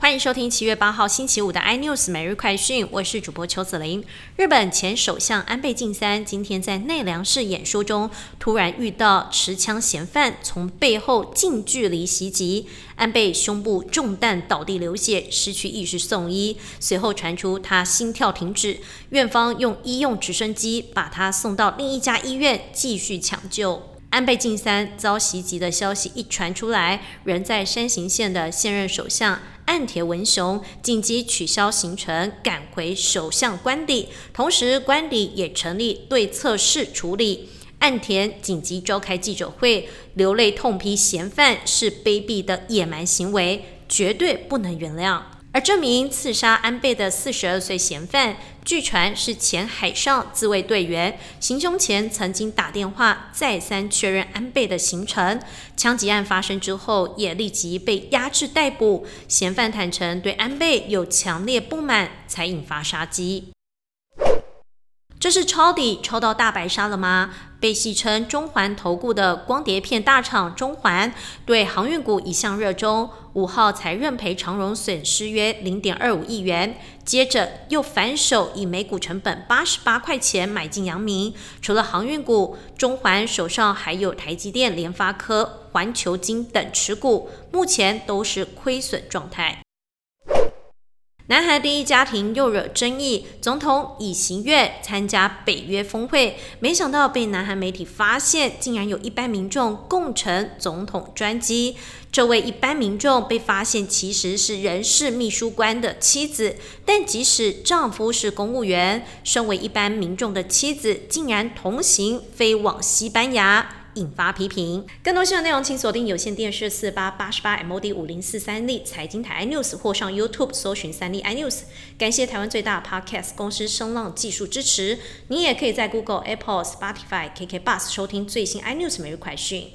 欢迎收听七月八号星期五的 iNews 每日快讯，我是主播邱子琳。日本前首相安倍晋三今天在奈良市演说中，突然遇到持枪嫌犯从背后近距离袭击，安倍胸部中弹倒地流血，失去意识送医。随后传出他心跳停止，院方用医用直升机把他送到另一家医院继续抢救。安倍晋三遭袭击的消息一传出来，人在山形县的现任首相岸田文雄紧急取消行程，赶回首相官邸，同时官邸也成立对策室处理。岸田紧急召开记者会，流泪痛批嫌犯是卑鄙的野蛮行为，绝对不能原谅。而这名刺杀安倍的四十二岁嫌犯，据传是前海上自卫队员。行凶前曾经打电话再三确认安倍的行程。枪击案发生之后，也立即被压制逮捕。嫌犯坦诚对安倍有强烈不满，才引发杀机。这是抄底抄到大白鲨了吗？被戏称中环投顾的光碟片大厂中环，对航运股一向热衷，五号才认赔长荣损失约零点二五亿元，接着又反手以每股成本八十八块钱买进阳明。除了航运股，中环手上还有台积电、联发科、环球金等持股，目前都是亏损状态。南韩第一家庭又惹争议，总统尹锡悦参加北约峰会，没想到被南韩媒体发现，竟然有一般民众共乘总统专机。这位一般民众被发现其实是人事秘书官的妻子，但即使丈夫是公务员，身为一般民众的妻子竟然同行飞往西班牙。引发批评。更多新闻内容，请锁定有线电视四八八十八 MOD 五零四三立财经台 iNews，或上 YouTube 搜寻三立 iNews。感谢台湾最大 Podcast 公司声浪技术支持。你也可以在 Google、Apple、Spotify、KK Bus 收听最新 iNews 每日快讯。